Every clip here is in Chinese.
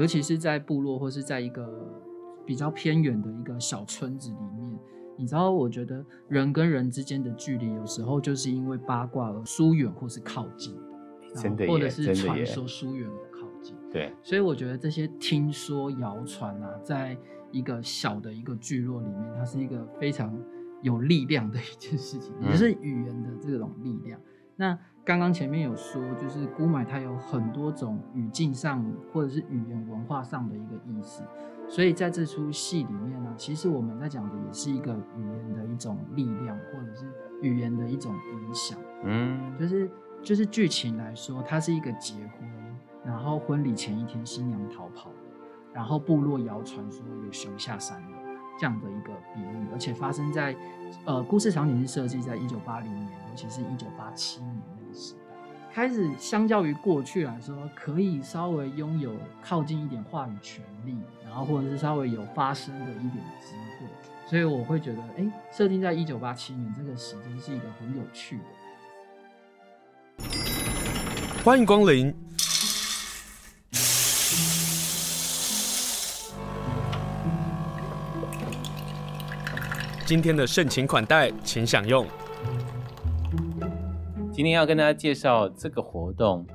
尤其是在部落或是在一个比较偏远的一个小村子里面，你知道，我觉得人跟人之间的距离有时候就是因为八卦而疏远或是靠近，真的，或者是传说疏远而靠近。对，所以我觉得这些听说谣传啊，在一个小的一个聚落里面，它是一个非常有力量的一件事情，也是语言的这种力量。嗯、那刚刚前面有说，就是古买它有很多种语境上或者是语言文化上的一个意思，所以在这出戏里面呢，其实我们在讲的也是一个语言的一种力量，或者是语言的一种影响。嗯，就是就是剧情来说，它是一个结婚，然后婚礼前一天新娘逃跑了，然后部落谣传说有熊下山了这样的一个比喻，而且发生在呃故事场景是设计在一九八零年，尤其是一九八七年。时代开始，相较于过去来说，可以稍微拥有靠近一点话语权利，然后或者是稍微有发声的一点机会，所以我会觉得，哎，设定在一九八七年这个时间是一个很有趣的。欢迎光临，今天的盛情款待，请享用。今天要跟大家介绍这个活动，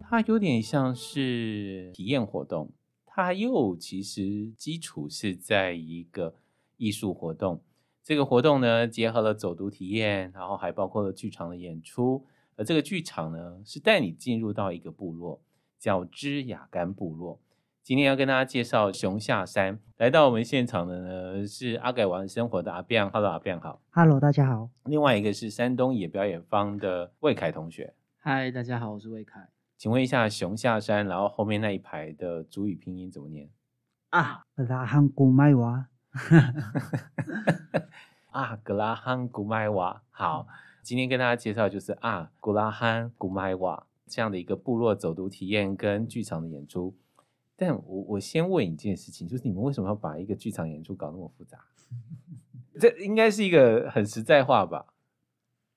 它有点像是体验活动，它又其实基础是在一个艺术活动。这个活动呢，结合了走读体验，然后还包括了剧场的演出。而这个剧场呢，是带你进入到一个部落，叫芝雅干部落。今天要跟大家介绍熊下山，来到我们现场的呢是阿改玩生活的阿变，Hello 阿变好，Hello 大家好。另外一个是山东野表演方的魏凯同学，Hi 大家好，我是魏凯。请问一下熊下山，然后后面那一排的主语拼音怎么念？啊，格拉汉古麦娃。啊，格拉汉古麦娃。好，今天跟大家介绍就是啊，格拉汉古麦娃这样的一个部落走读体验跟剧场的演出。但我我先问一件事情，就是你们为什么要把一个剧场演出搞那么复杂？这应该是一个很实在话吧？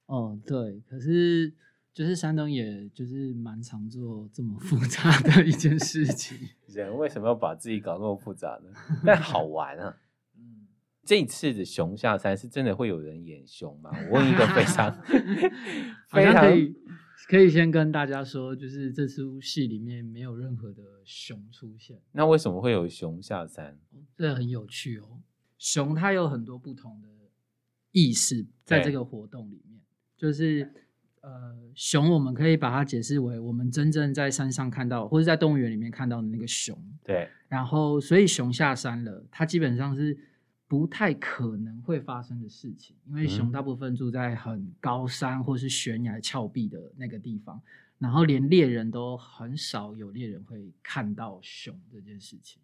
哦，对，可是就是山东，也就是蛮常做这么复杂 的一件事情。人为什么要把自己搞那么复杂呢？但好玩啊！嗯，这一次的熊下山是真的会有人演熊吗？我问一个非常非常。可以先跟大家说，就是这出戏里面没有任何的熊出现。那为什么会有熊下山？这很有趣哦。熊它有很多不同的意思，在这个活动里面，就是呃，熊我们可以把它解释为我们真正在山上看到，或者在动物园里面看到的那个熊。对。然后，所以熊下山了，它基本上是。不太可能会发生的事情，因为熊大部分住在很高山或是悬崖峭壁的那个地方，然后连猎人都很少有猎人会看到熊这件事情，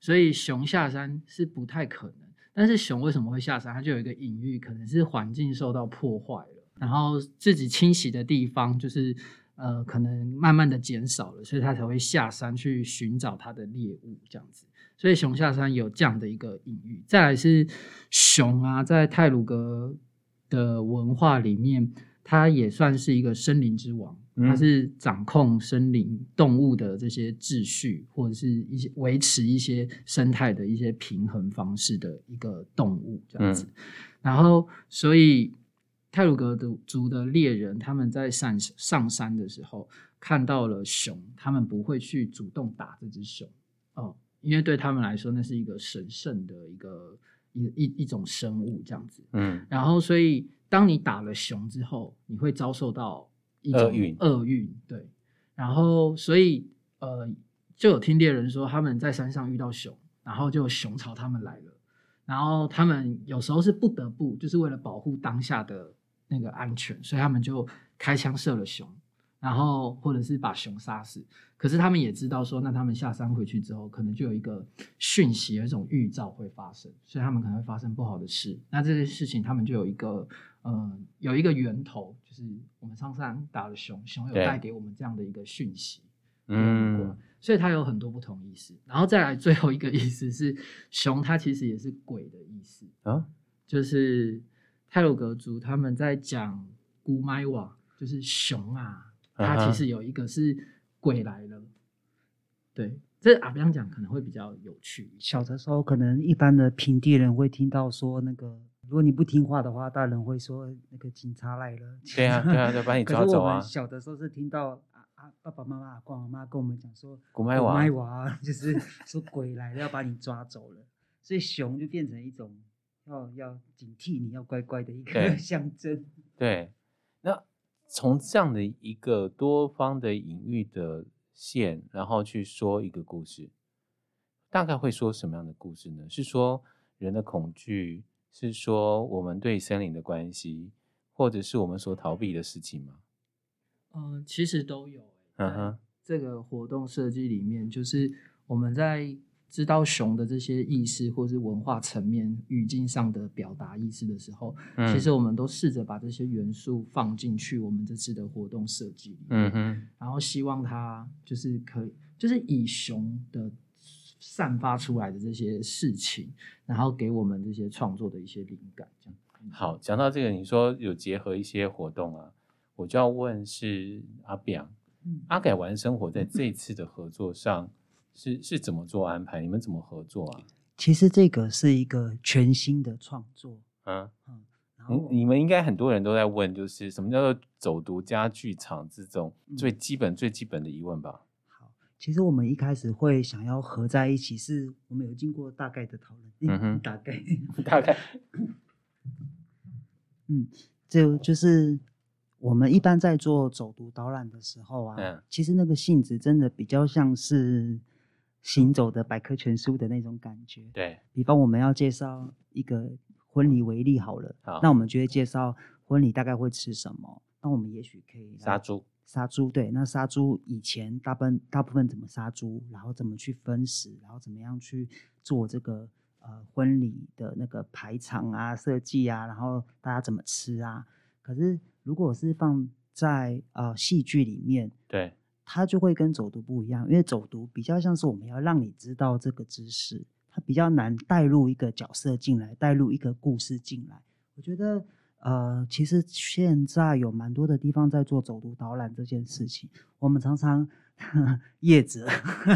所以熊下山是不太可能。但是熊为什么会下山？它就有一个隐喻，可能是环境受到破坏了，然后自己清洗的地方就是呃可能慢慢的减少了，所以它才会下山去寻找它的猎物这样子。所以熊下山有这样的一个隐喻。再来是熊啊，在泰鲁格的文化里面，它也算是一个森林之王，它是掌控森林动物的这些秩序，或者是一些维持一些生态的一些平衡方式的一个动物这样子。然后，所以泰鲁格的族的猎人，他们在上上山的时候看到了熊，他们不会去主动打这只熊哦。因为对他们来说，那是一个神圣的一个一一一种生物这样子，嗯，然后所以当你打了熊之后，你会遭受到一种厄运，厄运，对，然后所以呃，就有听猎人说他们在山上遇到熊，然后就熊朝他们来了，然后他们有时候是不得不，就是为了保护当下的那个安全，所以他们就开枪射了熊。然后，或者是把熊杀死，可是他们也知道说，那他们下山回去之后，可能就有一个讯息，有一种预兆会发生，所以他们可能会发生不好的事。那这些事情，他们就有一个，呃，有一个源头，就是我们上山打了熊，熊有带给我们这样的一个讯息。嗯，所以它有很多不同意思。然后再来最后一个意思是，熊它其实也是鬼的意思啊，就是泰鲁格族他们在讲古麦瓦，就是熊啊。它其实有一个是鬼来了，对，这阿彪讲可能会比较有趣。小的时候，可能一般的平地人会听到说，那个如果你不听话的话，大人会说那个警察来了。对啊，对啊，就把你 抓走啊。小的时候是听到啊啊，爸爸妈妈、阿公阿妈跟我们讲说，古麦娃，古麦娃就是说鬼来了，要把你抓走了。所以熊就变成一种要要警惕你要乖乖的一个象征。对，那从这样的一个多方的隐喻的线，然后去说一个故事，大概会说什么样的故事呢？是说人的恐惧，是说我们对森林的关系，或者是我们所逃避的事情吗？嗯、呃，其实都有。嗯哼，这个活动设计里面，就是我们在知道熊的这些意识，或是文化层面语境上的表达意思的时候，嗯、其实我们都试着把这些元素放进去我们这次的活动设计里面。嗯哼，然后希望它就是可以，就是以熊的散发出来的这些事情，然后给我们这些创作的一些灵感。这样。好，讲到这个，你说有结合一些活动啊，我就要问是阿扁。阿改玩生活在这次的合作上是是怎么做安排？你们怎么合作啊？其实这个是一个全新的创作。嗯嗯，你你们应该很多人都在问，就是什么叫做走读加剧场这种最基本、嗯、最基本的疑问吧？好，其实我们一开始会想要合在一起，是我们有经过大概的讨论。嗯哼，大概大概，嗯，就就是。我们一般在做走读导览的时候啊，嗯、其实那个性质真的比较像是行走的百科全书的那种感觉。对，比方我们要介绍一个婚礼为例好了，好，那我们就会介绍婚礼大概会吃什么。那我们也许可以杀猪，杀猪，对，那杀猪以前大部分大部分怎么杀猪，然后怎么去分食，然后怎么样去做这个呃婚礼的那个排场啊、设计啊，然后大家怎么吃啊？可是。如果是放在呃戏剧里面，对，它就会跟走读不一样，因为走读比较像是我们要让你知道这个知识，它比较难带入一个角色进来，带入一个故事进来。我觉得呃，其实现在有蛮多的地方在做走读导览这件事情，我们常常 业者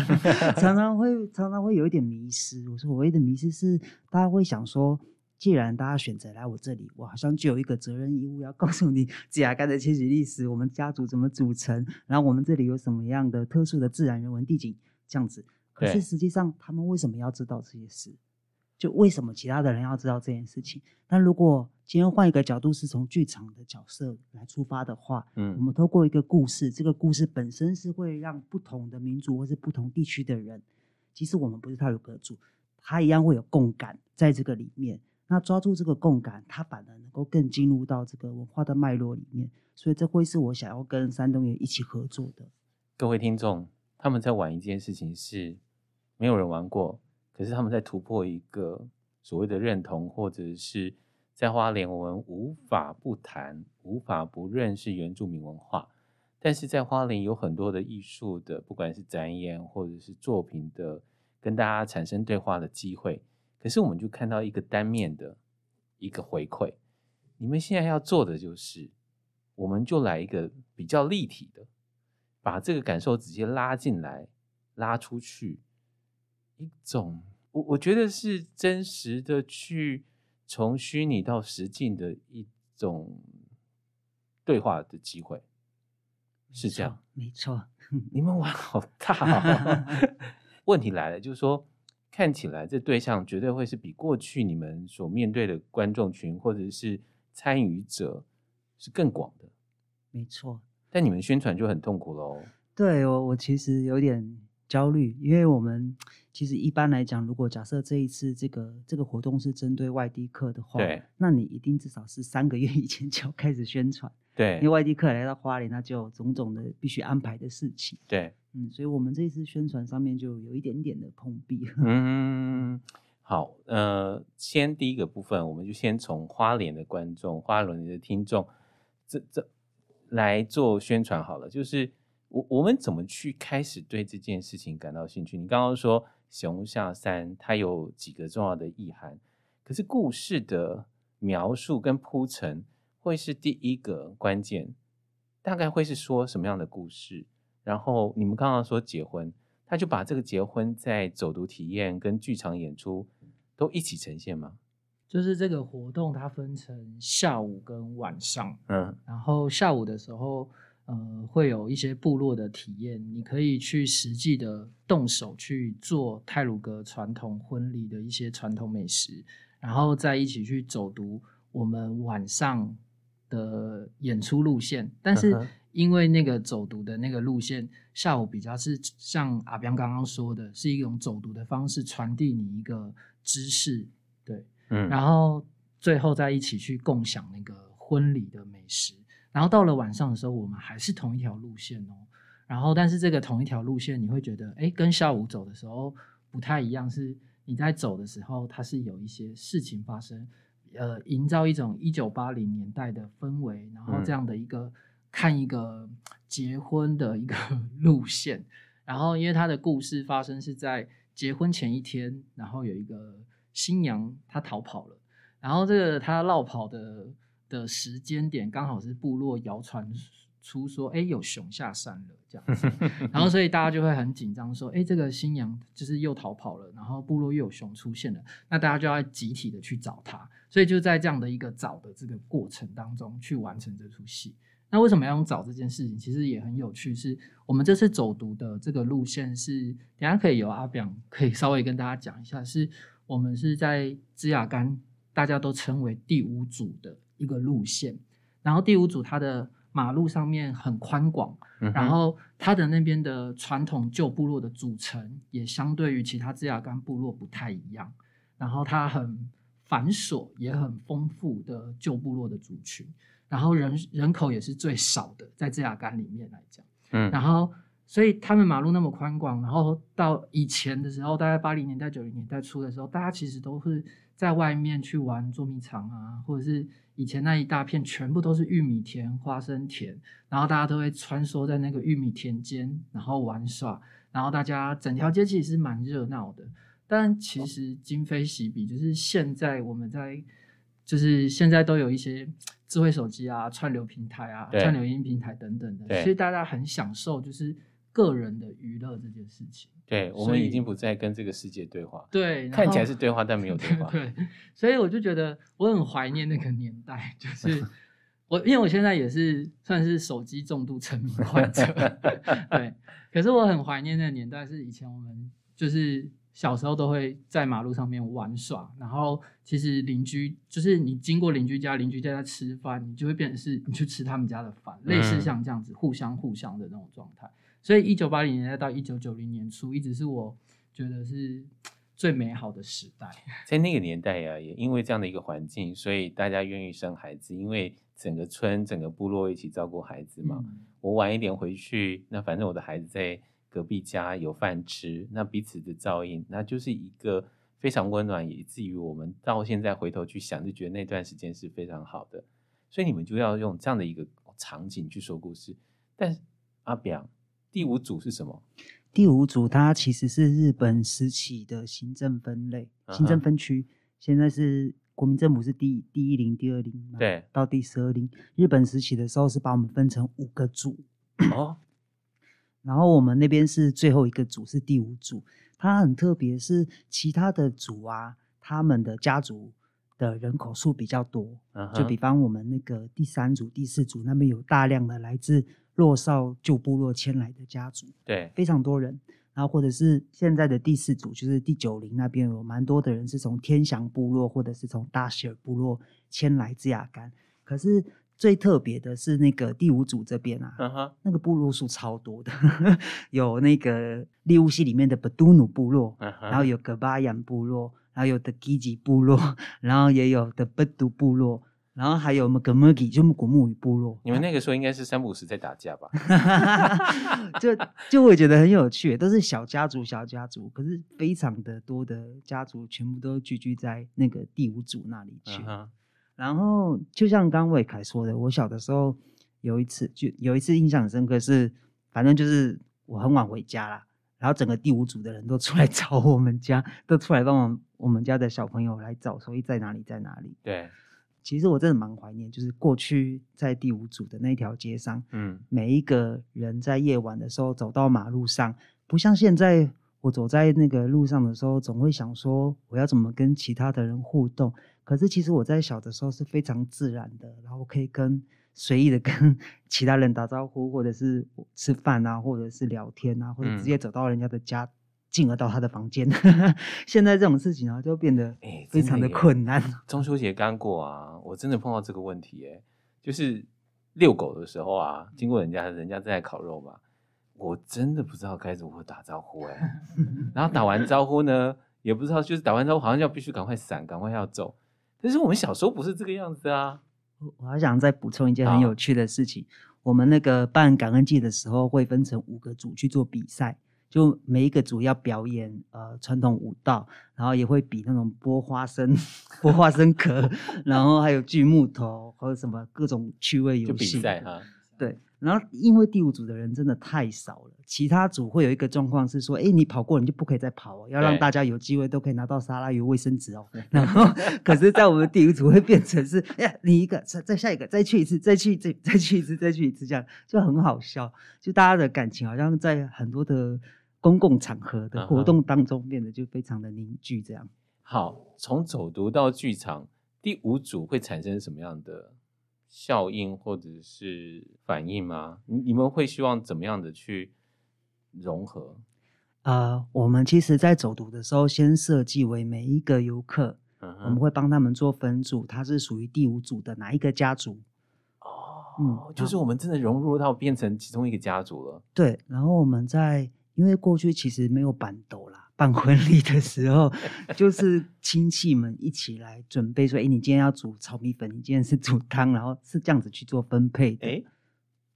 常常会常常会有一点迷失。我说所谓的迷失是大家会想说。既然大家选择来我这里，我好像就有一个责任义务要告诉你自雅干的迁徙历史，我们家族怎么组成，然后我们这里有什么样的特殊的自然人文地景这样子。可是实际上，他们为什么要知道这些事？就为什么其他的人要知道这件事情？但如果今天换一个角度，是从剧场的角色来出发的话，嗯，我们透过一个故事，这个故事本身是会让不同的民族或是不同地区的人，即使我们不是太鲁阁族，他一样会有共感在这个里面。那抓住这个共感，它反而能够更进入到这个文化的脉络里面，所以这会是我想要跟山东人一起合作的。各位听众，他们在玩一件事情是没有人玩过，可是他们在突破一个所谓的认同，或者是在花莲我们无法不谈、无法不认识原住民文化，但是在花莲有很多的艺术的，不管是展演或者是作品的，跟大家产生对话的机会。可是我们就看到一个单面的一个回馈，你们现在要做的就是，我们就来一个比较立体的，把这个感受直接拉进来，拉出去，一种我我觉得是真实的去从虚拟到实境的一种对话的机会，是这样，没错，你们玩好大哦 问题来了，就是说。看起来这对象绝对会是比过去你们所面对的观众群或者是参与者是更广的，没错。但你们宣传就很痛苦喽。对，我我其实有点焦虑，因为我们其实一般来讲，如果假设这一次这个这个活动是针对外地客的话，对，那你一定至少是三个月以前就要开始宣传。对，因为外地客来到花莲，那就有种种的必须安排的事情。对，嗯，所以我们这次宣传上面就有一点点的碰壁。嗯，好，呃，先第一个部分，我们就先从花莲的观众、花莲的听众这这来做宣传好了。就是我我们怎么去开始对这件事情感到兴趣？你刚刚说熊下山，它有几个重要的意涵，可是故事的描述跟铺陈。会是第一个关键，大概会是说什么样的故事？然后你们刚刚说结婚，他就把这个结婚在走读体验跟剧场演出都一起呈现吗？就是这个活动它分成下午跟晚上，嗯，然后下午的时候，呃，会有一些部落的体验，你可以去实际的动手去做泰鲁格传统婚礼的一些传统美食，然后再一起去走读我们晚上的演出路线，但是因为那个走读的那个路线，下午比较是像阿彪刚刚说的，是一种走读的方式，传递你一个知识，对，嗯，然后最后再一起去共享那个婚礼的美食，然后到了晚上的时候，我们还是同一条路线哦，然后但是这个同一条路线，你会觉得，哎，跟下午走的时候不太一样，是你在走的时候，它是有一些事情发生。呃，营造一种一九八零年代的氛围，然后这样的一个、嗯、看一个结婚的一个 路线，然后因为他的故事发生是在结婚前一天，然后有一个新娘她逃跑了，然后这个她落跑的的时间点刚好是部落谣传出说，哎，有熊下山了这样子，然后所以大家就会很紧张，说，哎，这个新娘就是又逃跑了，然后部落又有熊出现了，那大家就要集体的去找她。所以就在这样的一个找的这个过程当中去完成这出戏。那为什么要用找这件事情？其实也很有趣，是我们这次走读的这个路线是，等下可以由阿表可以稍微跟大家讲一下，是我们是在芝雅干，大家都称为第五组的一个路线。然后第五组它的马路上面很宽广，然后它的那边的传统旧部落的组成也相对于其他芝雅干部落不太一样，然后它很。繁琐也很丰富的旧部落的族群，然后人人口也是最少的，在芝雅干里面来讲，嗯，然后所以他们马路那么宽广，然后到以前的时候，大概八零年代九零年代初的时候，大家其实都是在外面去玩捉迷藏啊，或者是以前那一大片全部都是玉米田、花生田，然后大家都会穿梭在那个玉米田间，然后玩耍，然后大家整条街其实是蛮热闹的。但其实今非昔比，就是现在我们在，就是现在都有一些智慧手机啊、串流平台啊、串流音平台等等的，其实大家很享受就是个人的娱乐这件事情。对，我们已经不再跟这个世界对话，对，看起来是对话，但没有对话。对，所以我就觉得我很怀念那个年代，就是 我因为我现在也是算是手机重度沉迷患者，对，可是我很怀念那个年代，是以前我们就是。小时候都会在马路上面玩耍，然后其实邻居就是你经过邻居家，邻居家在吃饭，你就会变成是你去吃他们家的饭，类似像这样子互相互相的那种状态。所以一九八零年代到一九九零年初，一直是我觉得是最美好的时代。在那个年代呀、啊，也因为这样的一个环境，所以大家愿意生孩子，因为整个村、整个部落一起照顾孩子嘛。嗯、我晚一点回去，那反正我的孩子在。隔壁家有饭吃，那彼此的照应，那就是一个非常温暖，以至于我们到现在回头去想，就觉得那段时间是非常好的。所以你们就要用这样的一个场景去说故事。但是阿表，第五组是什么？第五组它其实是日本时期的行政分类、行政分区。Uh-huh. 现在是国民政府是第第一零、第二零，对，到第十二零。日本时期的时候是把我们分成五个组。哦。然后我们那边是最后一个组，是第五组。它很特别，是其他的组啊，他们的家族的人口数比较多。Uh-huh. 就比方我们那个第三组、第四组那边有大量的来自洛少旧部落迁来的家族，对，非常多人。然后或者是现在的第四组，就是第九零那边有蛮多的人是从天祥部落或者是从大希尔部落迁来自雅干。可是。最特别的是那个第五组这边啊，uh-huh. 那个部落数超多的，有那个利乌西里面的布都努部落，uh-huh. 然后有格巴扬部落，然后有的基吉部落，然后也有的布都部落，然后还有么格莫吉就古木语部落。你们那个时候应该是三不五十在打架吧？就就会觉得很有趣，都是小家族小家族，可是非常的多的家族全部都聚居在那个第五组那里去。Uh-huh. 然后就像刚伟凯说的，我小的时候有一次就有一次印象很深刻是，是反正就是我很晚回家啦，然后整个第五组的人都出来 找我们家，都出来帮我我们家的小朋友来找，所以在哪里在哪里。对，其实我真的蛮怀念，就是过去在第五组的那条街上，嗯，每一个人在夜晚的时候走到马路上，不像现在，我走在那个路上的时候，总会想说我要怎么跟其他的人互动。可是其实我在小的时候是非常自然的，然后可以跟随意的跟 其他人打招呼，或者是吃饭啊，或者是聊天啊，或者直接走到人家的家，嗯、进而到他的房间。现在这种事情啊，就变得非常的困难。欸、中秋节刚过啊，我真的碰到这个问题哎，就是遛狗的时候啊，经过人家，人家在烤肉嘛。我真的不知道该如何打招呼哎 然后打完招呼呢，也不知道，就是打完招呼好像要必须赶快闪，赶快要走。但是我们小时候不是这个样子啊。我还想再补充一件很有趣的事情，我们那个办感恩祭的时候会分成五个组去做比赛，就每一个组要表演呃传统舞蹈，然后也会比那种剥花生、剥花生壳，然后还有锯木头或者什么各种趣味游戏。就比赛哈，对。然后，因为第五组的人真的太少了，其他组会有一个状况是说，哎，你跑过你就不可以再跑哦，要让大家有机会都可以拿到沙拉油、卫生纸哦。然后，可是，在我们第五组会变成是，哎呀，你一个，再再下一个，再去一次，再去再再去一次，再去一次，这样就很好笑。就大家的感情好像在很多的公共场合的活动当中变得就非常的凝聚，这样。好，从走读到剧场，第五组会产生什么样的？效应或者是反应吗？你你们会希望怎么样的去融合？呃，我们其实，在走读的时候，先设计为每一个游客，嗯、我们会帮他们做分组，他是属于第五组的哪一个家族？哦，嗯，就是我们真的融入到变成其中一个家族了。对，然后我们在，因为过去其实没有办桌啦。办婚礼的时候，就是亲戚们一起来准备，说：“哎，你今天要煮炒米粉，你今天是煮汤，然后是这样子去做分配的。”哎，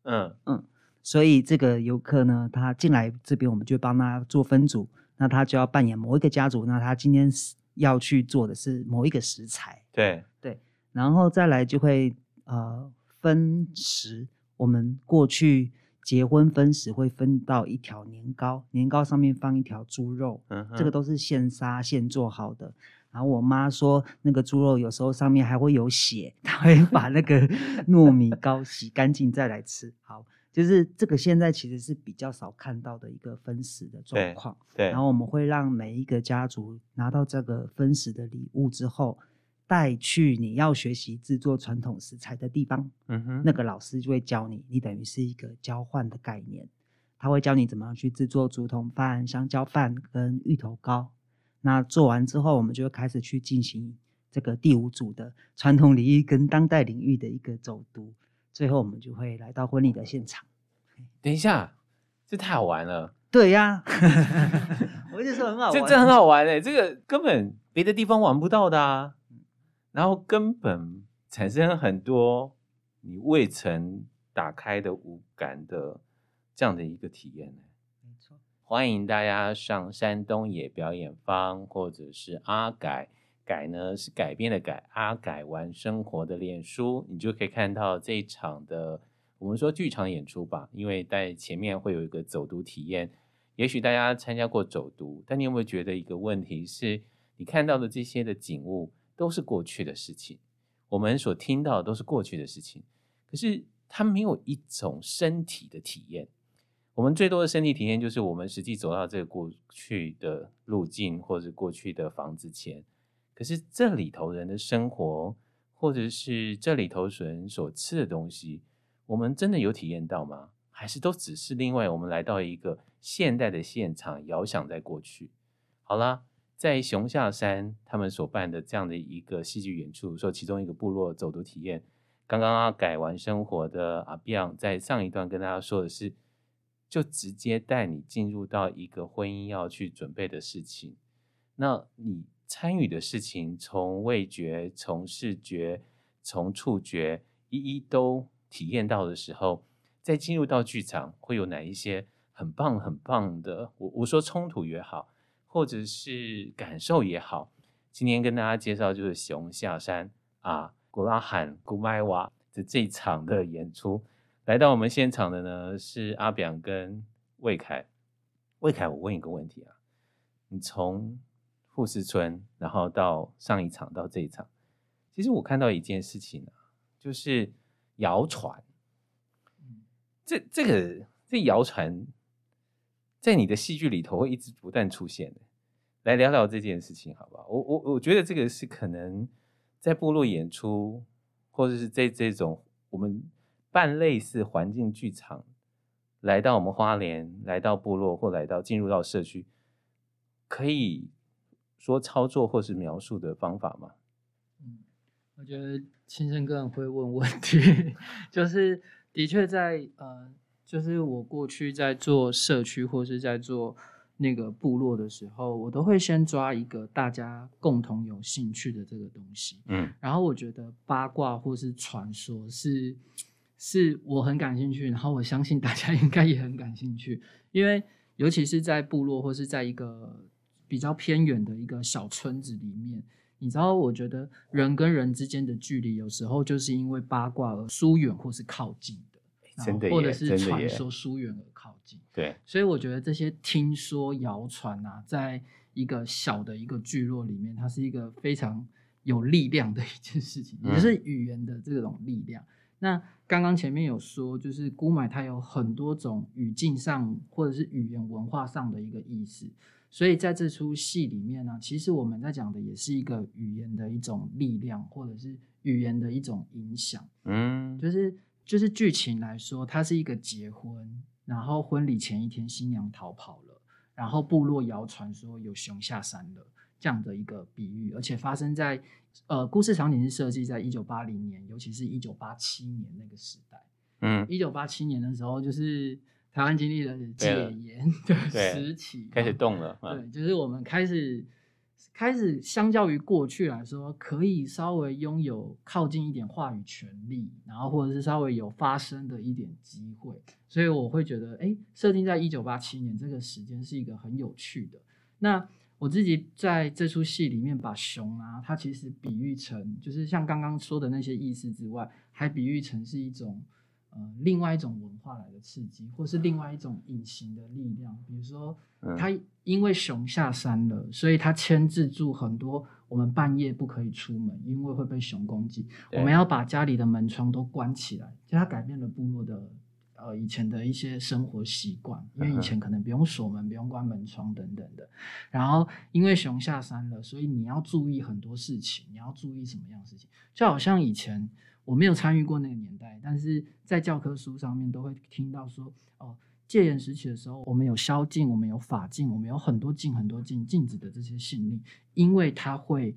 嗯嗯，所以这个游客呢，他进来这边，我们就帮他做分组，那他就要扮演某一个家族，那他今天要去做的是某一个食材。对对，然后再来就会呃分食，我们过去。结婚分食会分到一条年糕，年糕上面放一条猪肉，这个都是现杀现做好的。然后我妈说，那个猪肉有时候上面还会有血，她会把那个糯米糕洗干净再来吃。好，就是这个现在其实是比较少看到的一个分食的状况。对，对然后我们会让每一个家族拿到这个分食的礼物之后。带去你要学习制作传统食材的地方，嗯哼，那个老师就会教你，你等于是一个交换的概念，他会教你怎么样去制作竹筒饭、香蕉饭跟芋头糕。那做完之后，我们就会开始去进行这个第五组的传统领域跟当代领域的一个走读，最后我们就会来到婚礼的现场。等一下，这太好玩了。对呀，我就说很好玩，这这很好玩哎，这个根本别的地方玩不到的啊。然后根本产生很多你未曾打开的五感的这样的一个体验呢。没错，欢迎大家上山东野表演坊，或者是阿改改呢是改变的改，阿改玩生活的脸书，你就可以看到这一场的我们说剧场演出吧。因为在前面会有一个走读体验，也许大家参加过走读，但你有没有觉得一个问题是你看到的这些的景物？都是过去的事情，我们所听到的都是过去的事情，可是它没有一种身体的体验。我们最多的身体体验就是我们实际走到这个过去的路径，或者过去的房子前。可是这里头人的生活，或者是这里头人所吃的东西，我们真的有体验到吗？还是都只是另外我们来到一个现代的现场，遥想在过去？好啦。在熊下山，他们所办的这样的一个戏剧演出，说其中一个部落走读体验。刚刚啊改完生活的阿比昂在上一段跟大家说的是，就直接带你进入到一个婚姻要去准备的事情。那你参与的事情，从味觉、从视觉、从触觉，一一都体验到的时候，再进入到剧场，会有哪一些很棒很棒的？我我说冲突也好。或者是感受也好，今天跟大家介绍就是熊下山啊，古拉罕古麦瓦的这场的演出。来到我们现场的呢是阿表跟魏凯。魏凯，我问一个问题啊，你从富士村，然后到上一场到这一场，其实我看到一件事情啊，就是谣传。这这个这谣传在你的戏剧里头会一直不断出现的。来聊聊这件事情，好不好？我我我觉得这个是可能在部落演出，或者是在这种我们办类似环境剧场，来到我们花莲，来到部落，或来到进入到社区，可以说操作或是描述的方法吗？嗯，我觉得清盛哥很会问问题，就是的确在呃，就是我过去在做社区或是在做。那个部落的时候，我都会先抓一个大家共同有兴趣的这个东西，嗯，然后我觉得八卦或是传说是是我很感兴趣，然后我相信大家 应该也很感兴趣，因为尤其是在部落或是在一个比较偏远的一个小村子里面，你知道，我觉得人跟人之间的距离有时候就是因为八卦而疏远或是靠近。真的，或者是传说疏远而靠近，对，所以我觉得这些听说谣传啊，在一个小的一个聚落里面，它是一个非常有力量的一件事情，也是语言的这种力量。嗯、那刚刚前面有说，就是姑买它有很多种语境上或者是语言文化上的一个意思，所以在这出戏里面呢，其实我们在讲的也是一个语言的一种力量，或者是语言的一种影响，嗯，就是。就是剧情来说，它是一个结婚，然后婚礼前一天新娘逃跑了，然后部落谣传说有熊下山了这样的一个比喻，而且发生在呃故事场景是设计在一九八零年，尤其是一九八七年那个时代。嗯，一九八七年的时候，就是台湾经历了戒严的时期，开始动了。对，就是我们开始。开始，相较于过去来说，可以稍微拥有靠近一点话语权利，然后或者是稍微有发声的一点机会，所以我会觉得，哎，设定在一九八七年这个时间是一个很有趣的。那我自己在这出戏里面把熊啊，它其实比喻成，就是像刚刚说的那些意思之外，还比喻成是一种。呃，另外一种文化来的刺激，或是另外一种隐形的力量，比如说，他因为熊下山了，所以他牵制住很多我们半夜不可以出门，因为会被熊攻击。我们要把家里的门窗都关起来，就他改变了部落的呃以前的一些生活习惯，因为以前可能不用锁门、不用关门窗等等的。然后因为熊下山了，所以你要注意很多事情，你要注意什么样的事情？就好像以前。我没有参与过那个年代，但是在教科书上面都会听到说，哦，戒严时期的时候，我们有宵禁，我们有法禁，我们有很多禁、很多禁禁止的这些禁令，因为它会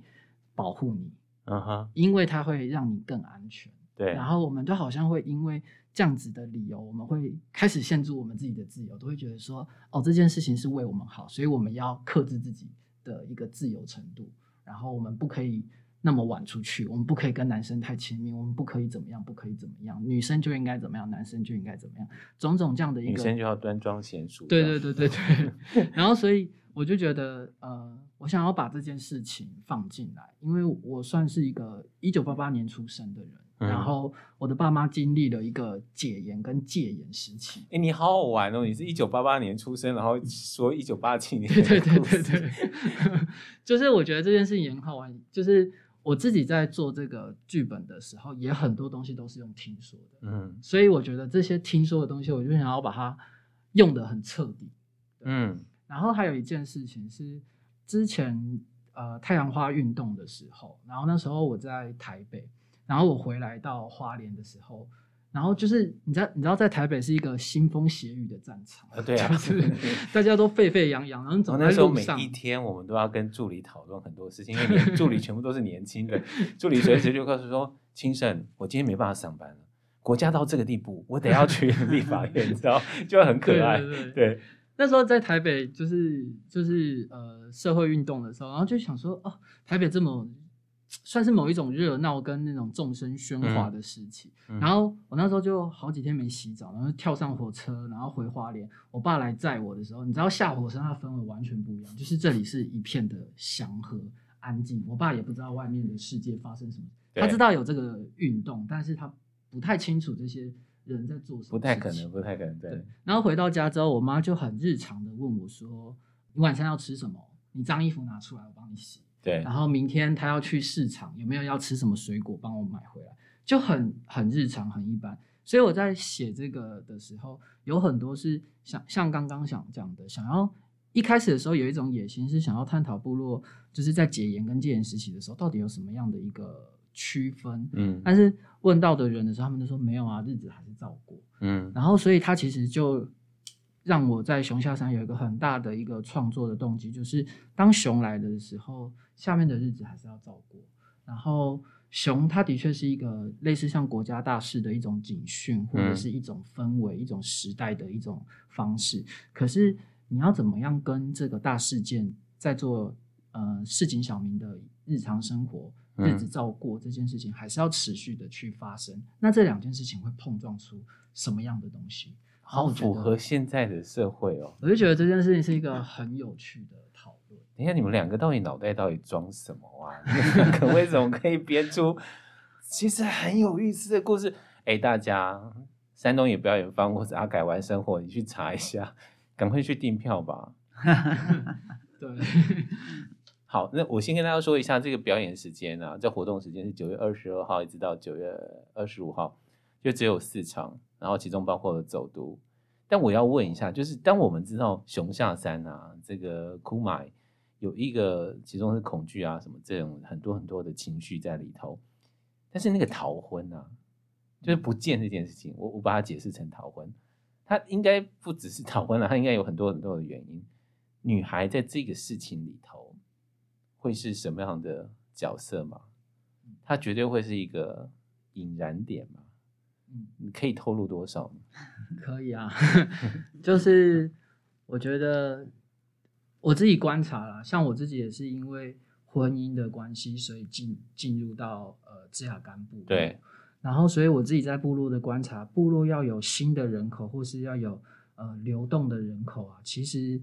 保护你，嗯哼，因为它会让你更安全，对。然后我们都好像会因为这样子的理由，我们会开始限制我们自己的自由，都会觉得说，哦，这件事情是为我们好，所以我们要克制自己的一个自由程度，然后我们不可以。那么晚出去，我们不可以跟男生太亲密，我们不可以怎么样，不可以怎么样，女生就应该怎么样，男生就应该怎么样，种种这样的一个，女生就要端庄贤淑。对对对对对。然后，所以我就觉得，呃，我想要把这件事情放进来，因为我算是一个一九八八年出生的人，嗯、然后我的爸妈经历了一个解严跟戒严时期。哎，你好好玩哦！你是一九八八年出生，然后说一九八七年，对对对对对，就是我觉得这件事情也很好玩，就是。我自己在做这个剧本的时候，也很多东西都是用听说的，嗯，所以我觉得这些听说的东西，我就想要把它用的很彻底，嗯。然后还有一件事情是，之前呃太阳花运动的时候，然后那时候我在台北，然后我回来到花莲的时候。然后就是你知道，你知道在台北是一个腥风血雨的战场啊，对啊，就是 大家都沸沸扬扬，然后走在路上，那时候每一天我们都要跟助理讨论很多事情，因为你助理全部都是年轻的，助理随时就告诉说：“青盛，我今天没办法上班了，国家到这个地步，我得要去 立法院，你知道，就很可爱。对对对”对，那时候在台北就是就是呃社会运动的时候，然后就想说哦，台北这么。算是某一种热闹跟那种众生喧哗的时期，嗯嗯、然后我那时候就好几天没洗澡，然后跳上火车，然后回花莲。我爸来载我的时候，你知道下火车那氛围完全不一样，就是这里是一片的祥和安静。我爸也不知道外面的世界发生什么，他知道有这个运动，但是他不太清楚这些人在做什么。不太可能，不太可能。对。对，然后回到家之后，我妈就很日常的问我说：“你晚上要吃什么？你脏衣服拿出来，我帮你洗。”对，然后明天他要去市场，有没有要吃什么水果，帮我买回来，就很很日常，很一般。所以我在写这个的时候，有很多是像像刚刚想讲的，想要一开始的时候有一种野心，是想要探讨部落就是在解严跟戒严时期的时候，到底有什么样的一个区分。嗯，但是问到的人的时候，他们就说没有啊，日子还是照过。嗯，然后所以他其实就让我在熊下山有一个很大的一个创作的动机，就是当熊来的时候，下面的日子还是要照过。然后。熊，它的确是一个类似像国家大事的一种警讯，或者是一种氛围、嗯、一种时代的一种方式。可是，你要怎么样跟这个大事件在做呃市井小民的日常生活、日子照过这件事情，还是要持续的去发生。那这两件事情会碰撞出什么样的东西？好符合现在的社会哦。我就觉得这件事情是一个很有趣的讨论。等一下，你们两个到底脑袋到底装什么啊？你们两个为什么可以编出 其实很有意思的故事？哎，大家，山东也表演方或者阿改玩生活，你去查一下，赶快去订票吧。对，好，那我先跟大家说一下这个表演时间啊，这活动时间是九月二十二号一直到九月二十五号，就只有四场。然后其中包括了走读，但我要问一下，就是当我们知道熊下山啊，这个哭买有一个其中是恐惧啊什么这种很多很多的情绪在里头，但是那个逃婚啊，就是不见这件事情，我我把它解释成逃婚，它应该不只是逃婚了，它应该有很多很多的原因。女孩在这个事情里头会是什么样的角色吗？她绝对会是一个引燃点吗？你可以透露多少？可以啊，就是我觉得我自己观察啦，像我自己也是因为婚姻的关系，所以进进入到呃支亚干部。对，然后所以我自己在部落的观察，部落要有新的人口，或是要有呃流动的人口啊，其实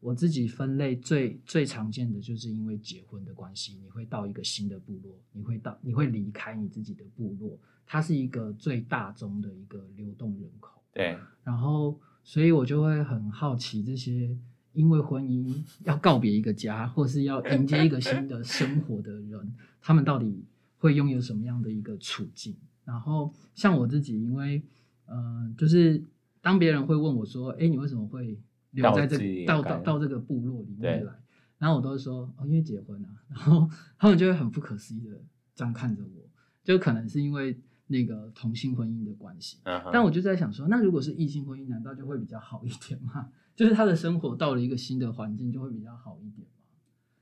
我自己分类最最常见的就是因为结婚的关系，你会到一个新的部落，你会到你会离开你自己的部落。它是一个最大宗的一个流动人口，对。然后，所以我就会很好奇，这些因为婚姻要告别一个家，或是要迎接一个新的生活的人，他们到底会拥有什么样的一个处境？然后，像我自己，因为，嗯、呃，就是当别人会问我说：“哎，你为什么会留在这里到到到这个部落里面来？”然后我都会说：“哦，因为结婚啊。”然后他们就会很不可思议的这样看着我，就可能是因为。那个同性婚姻的关系，uh huh. 但我就在想说，那如果是异性婚姻，难道就会比较好一点吗？就是他的生活到了一个新的环境，就会比较好一点吗？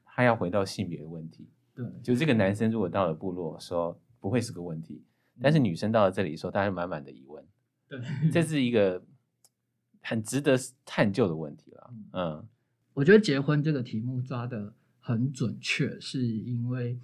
他要回到性别的问题，对，就这个男生如果到了部落说不会是个问题，但是女生到了这里说，大家满满的疑问，对，这是一个很值得探究的问题了。嗯，我觉得结婚这个题目抓的很准确，是因为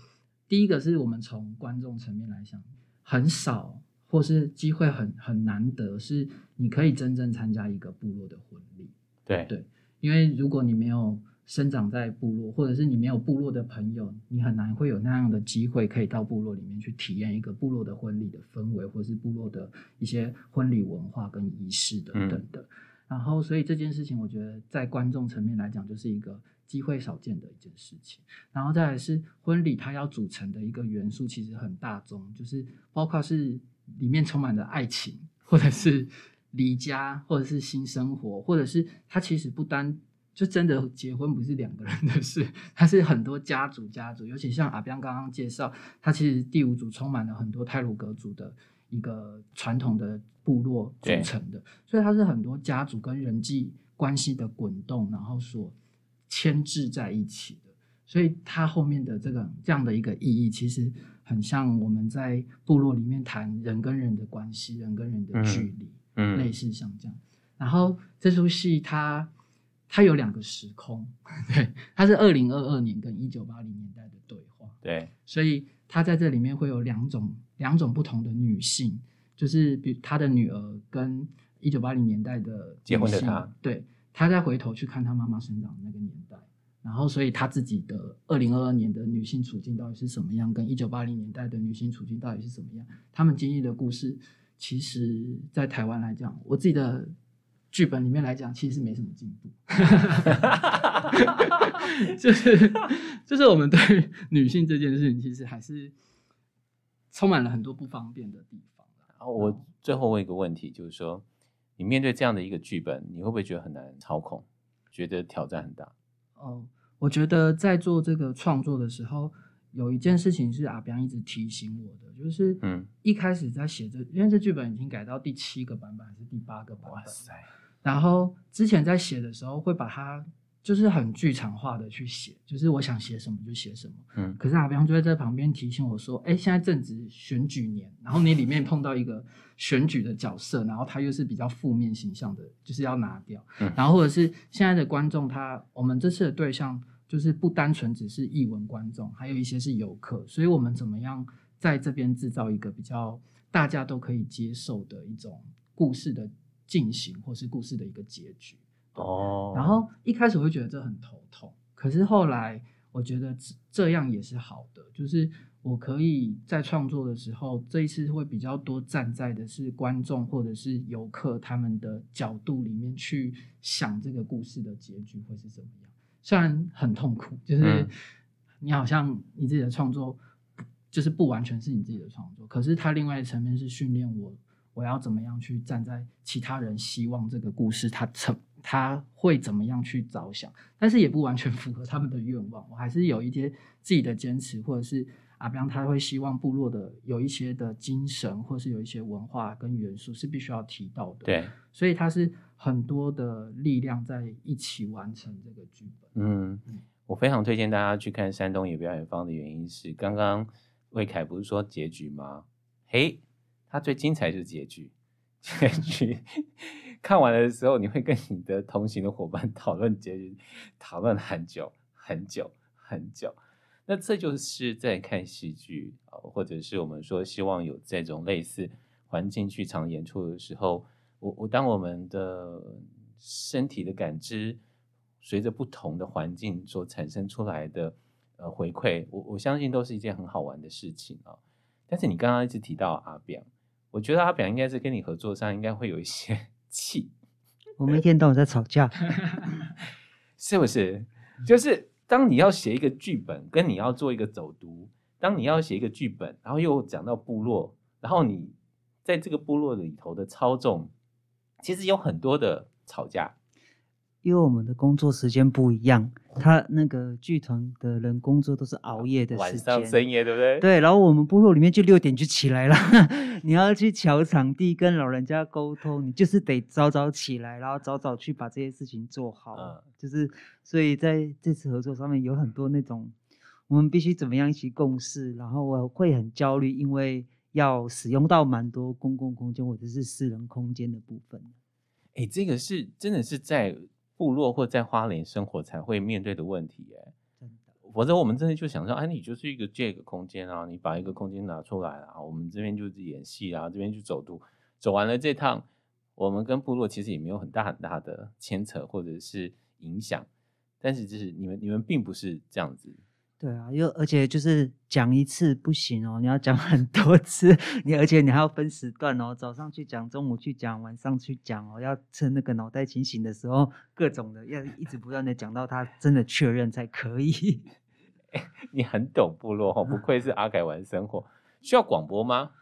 第一个是我们从观众层面来想。很少，或是机会很很难得，是你可以真正参加一个部落的婚礼。对对，因为如果你没有生长在部落，或者是你没有部落的朋友，你很难会有那样的机会可以到部落里面去体验一个部落的婚礼的氛围，或是部落的一些婚礼文化跟仪式等等的。嗯、然后，所以这件事情，我觉得在观众层面来讲，就是一个。机会少见的一件事情，然后再来是婚礼，它要组成的一个元素其实很大宗，就是包括是里面充满了爱情，或者是离家，或者是新生活，或者是它其实不单就真的结婚不是两个人的事，它是很多家族家族，尤其像阿彪刚刚介绍，它其实第五组充满了很多泰鲁格族的一个传统的部落组成的，所以它是很多家族跟人际关系的滚动，然后所。牵制在一起的，所以它后面的这个这样的一个意义，其实很像我们在部落里面谈人跟人的关系，人跟人的距离，嗯，类似像这样。然后这出戏它它有两个时空，对，它是二零二二年跟一九八零年代的对话，对，所以它在这里面会有两种两种不同的女性，就是比如他的女儿跟一九八零年代的结婚的她，对。他再回头去看他妈妈生长的那个年代，然后所以他自己的二零二二年的女性处境到底是什么样，跟一九八零年代的女性处境到底是什么样？他们经历的故事，其实，在台湾来讲，我自己的剧本里面来讲，其实没什么进步，就是就是我们对女性这件事情，其实还是充满了很多不方便的地方。然后我最后问一个问题，就是说，你面对这样的一个剧本，你会不会觉得很难操控，觉得挑战很大？哦，我觉得在做这个创作的时候，有一件事情是阿彪一直提醒我的，就是嗯，一开始在写这，因为这剧本已经改到第七个版本还是第八个版本，哇塞！然后之前在写的时候会把它。就是很剧场化的去写，就是我想写什么就写什么。嗯，可是阿彪就会在旁边提醒我说：“哎，现在正值选举年，然后你里面碰到一个选举的角色，然后他又是比较负面形象的，就是要拿掉。嗯，然后或者是现在的观众他，他我们这次的对象就是不单纯只是译文观众，还有一些是游客，所以我们怎么样在这边制造一个比较大家都可以接受的一种故事的进行，或是故事的一个结局。”哦，然后一开始我会觉得这很头痛，可是后来我觉得这样也是好的，就是我可以在创作的时候，这一次会比较多站在的是观众或者是游客他们的角度里面去想这个故事的结局会是怎么样。虽然很痛苦，就是你好像你自己的创作就是不完全是你自己的创作，可是它另外一层面是训练我，我要怎么样去站在其他人希望这个故事它成。他会怎么样去着想，但是也不完全符合他们的愿望。我还是有一些自己的坚持，或者是阿彪他会希望部落的有一些的精神，或是有一些文化跟元素是必须要提到的。对，所以他是很多的力量在一起完成这个剧本。嗯，我非常推荐大家去看山东野表演坊的原因是，刚刚魏凯不是说结局吗？嘿，他最精彩就是结局，结局。看完的时候，你会跟你的同行的伙伴 讨论结局，讨论很久很久很久。那这就是在看戏剧啊，或者是我们说希望有这种类似环境剧场演出的时候，我我当我们的身体的感知随着不同的环境所产生出来的呃回馈，我我相信都是一件很好玩的事情啊。但是你刚刚一直提到阿表，我觉得阿表应该是跟你合作上应该会有一些。气，我们一天到晚在吵架，是不是？就是当你要写一个剧本，跟你要做一个走读，当你要写一个剧本，然后又讲到部落，然后你在这个部落里头的操纵，其实有很多的吵架。因为我们的工作时间不一样，他那个剧团的人工作都是熬夜的时间，晚上深夜，对不对？对，然后我们部落里面就六点就起来了，你要去瞧场地跟老人家沟通，你就是得早早起来，然后早早去把这些事情做好。嗯，就是所以在这次合作上面有很多那种，我们必须怎么样一起共事，然后我会很焦虑，因为要使用到蛮多公共空间或者是私人空间的部分。哎，这个是真的是在。部落或在花莲生活才会面对的问题，哎，否则我们真的就想说，哎，你就是一个这个空间啊，你把一个空间拿出来啊，我们这边就是演戏啊，这边就走读，走完了这趟，我们跟部落其实也没有很大很大的牵扯或者是影响，但是就是你们你们并不是这样子。对啊，又而且就是讲一次不行哦，你要讲很多次，你而且你还要分时段哦，早上去讲，中午去讲，晚上去讲哦，要趁那个脑袋清醒的时候，各种的要一直不断的讲到他真的确认才可以。欸，你很懂部落哦，不愧是阿改玩生活。需要广播吗？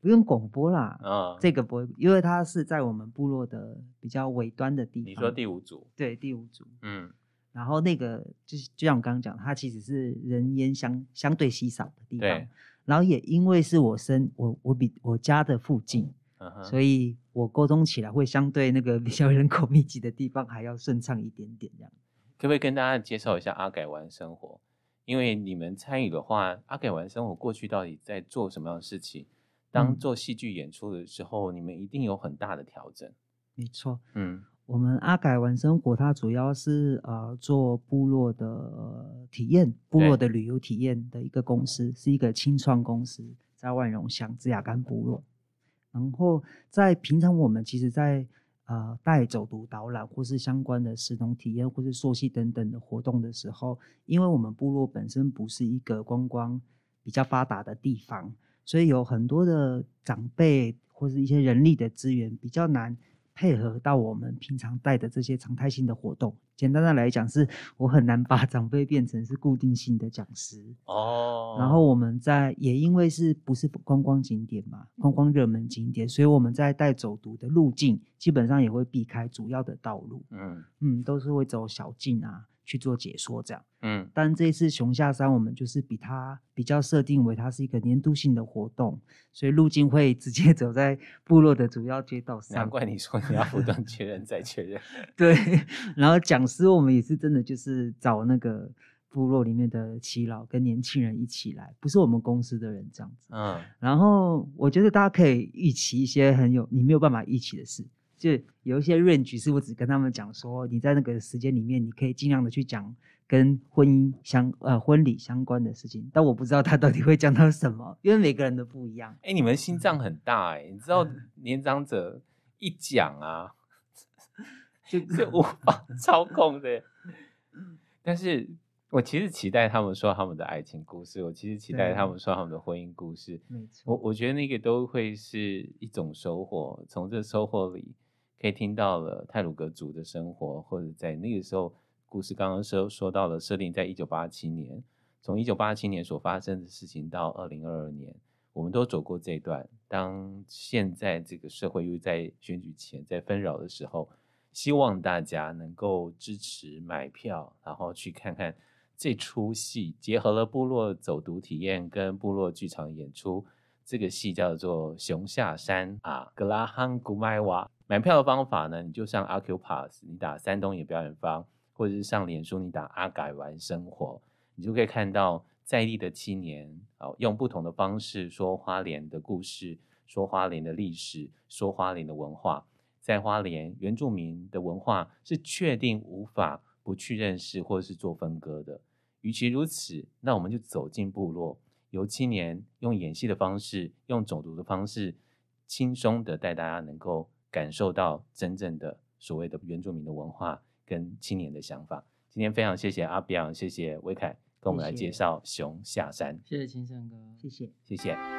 不用广播啦，啊，这个不会，因为它是在我们部落的比较尾端的地方。你说第五组？对，第五组，嗯。然后那个就是，就像我刚刚讲，它其实是人烟相相对稀少的地方。对。然后也因为是我生我我比我家的附近，所以我沟通起来会相对那个比较人口密集的地方还要顺畅一点点这样。可不可以跟大家介绍一下阿改玩生活？因为你们参与的话，阿改玩生活过去到底在做什么样的事情？当做戏剧演出的时候，嗯、你们一定有很大的调整。没错，嗯。我们阿改玩生活，它主要是呃做部落的、呃、体验，部落的旅游体验的一个公司，是一个清创公司，在万荣乡芝雅干部落。然后在平常我们其实在，在呃带走读导览或是相关的食农体验或是溯溪等等的活动的时候，因为我们部落本身不是一个观光比较发达的地方，所以有很多的长辈或是一些人力的资源比较难。配合到我们平常带的这些常态性的活动。简单的来讲，是我很难把长辈变成是固定性的讲师哦。然后我们在也因为是不是观光景点嘛，观光热门景点，所以我们在带走读的路径，基本上也会避开主要的道路。嗯嗯，都是会走小径啊。去做解说，这样，嗯，但这一次熊下山，我们就是比它比较设定为它是一个年度性的活动，所以路径会直接走在部落的主要街道上。难怪你说你要不断确认再确认。对，然后讲师我们也是真的就是找那个部落里面的耆老跟年轻人一起来，不是我们公司的人这样子。嗯，然后我觉得大家可以一起一些很有你没有办法一起的事。就有一些 range 是我只跟他们讲说，你在那个时间里面，你可以尽量的去讲跟婚姻相呃婚礼相关的事情，但我不知道他到底会讲到什么，因为每个人都不一样。哎、欸，你们心脏很大哎、欸，你知道年长者一讲啊，就 是无法操控的。但是我其实期待他们说他们的爱情故事，我其实期待他们说他们的婚姻故事。没错，我我觉得那个都会是一种收获，从这收获里。可以听到了泰鲁阁族的生活，或者在那个时候，故事刚刚说说到了设定在一九八七年，从一九八七年所发生的事情到二零二二年，我们都走过这段。当现在这个社会又在选举前在纷扰的时候，希望大家能够支持买票，然后去看看这出戏，结合了部落走读体验跟部落剧场演出。这个戏叫做《熊下山》啊，格拉汉古麦瓦。买票的方法呢，你就上 A Q Pass，你打山东野表演坊，或者是上脸书，你打阿改玩生活，你就可以看到在地的青年啊，用不同的方式说花莲的故事，说花莲的历史，说花莲的文化。在花莲，原住民的文化是确定无法不去认识或者是做分割的。与其如此，那我们就走进部落，由青年用演戏的方式，用走读的方式，轻松的带大家能够。感受到真正的所谓的原住民的文化跟青年的想法。今天非常谢谢阿彪，谢谢威凯跟我们来介绍熊下山。谢谢青山哥，谢谢，谢谢。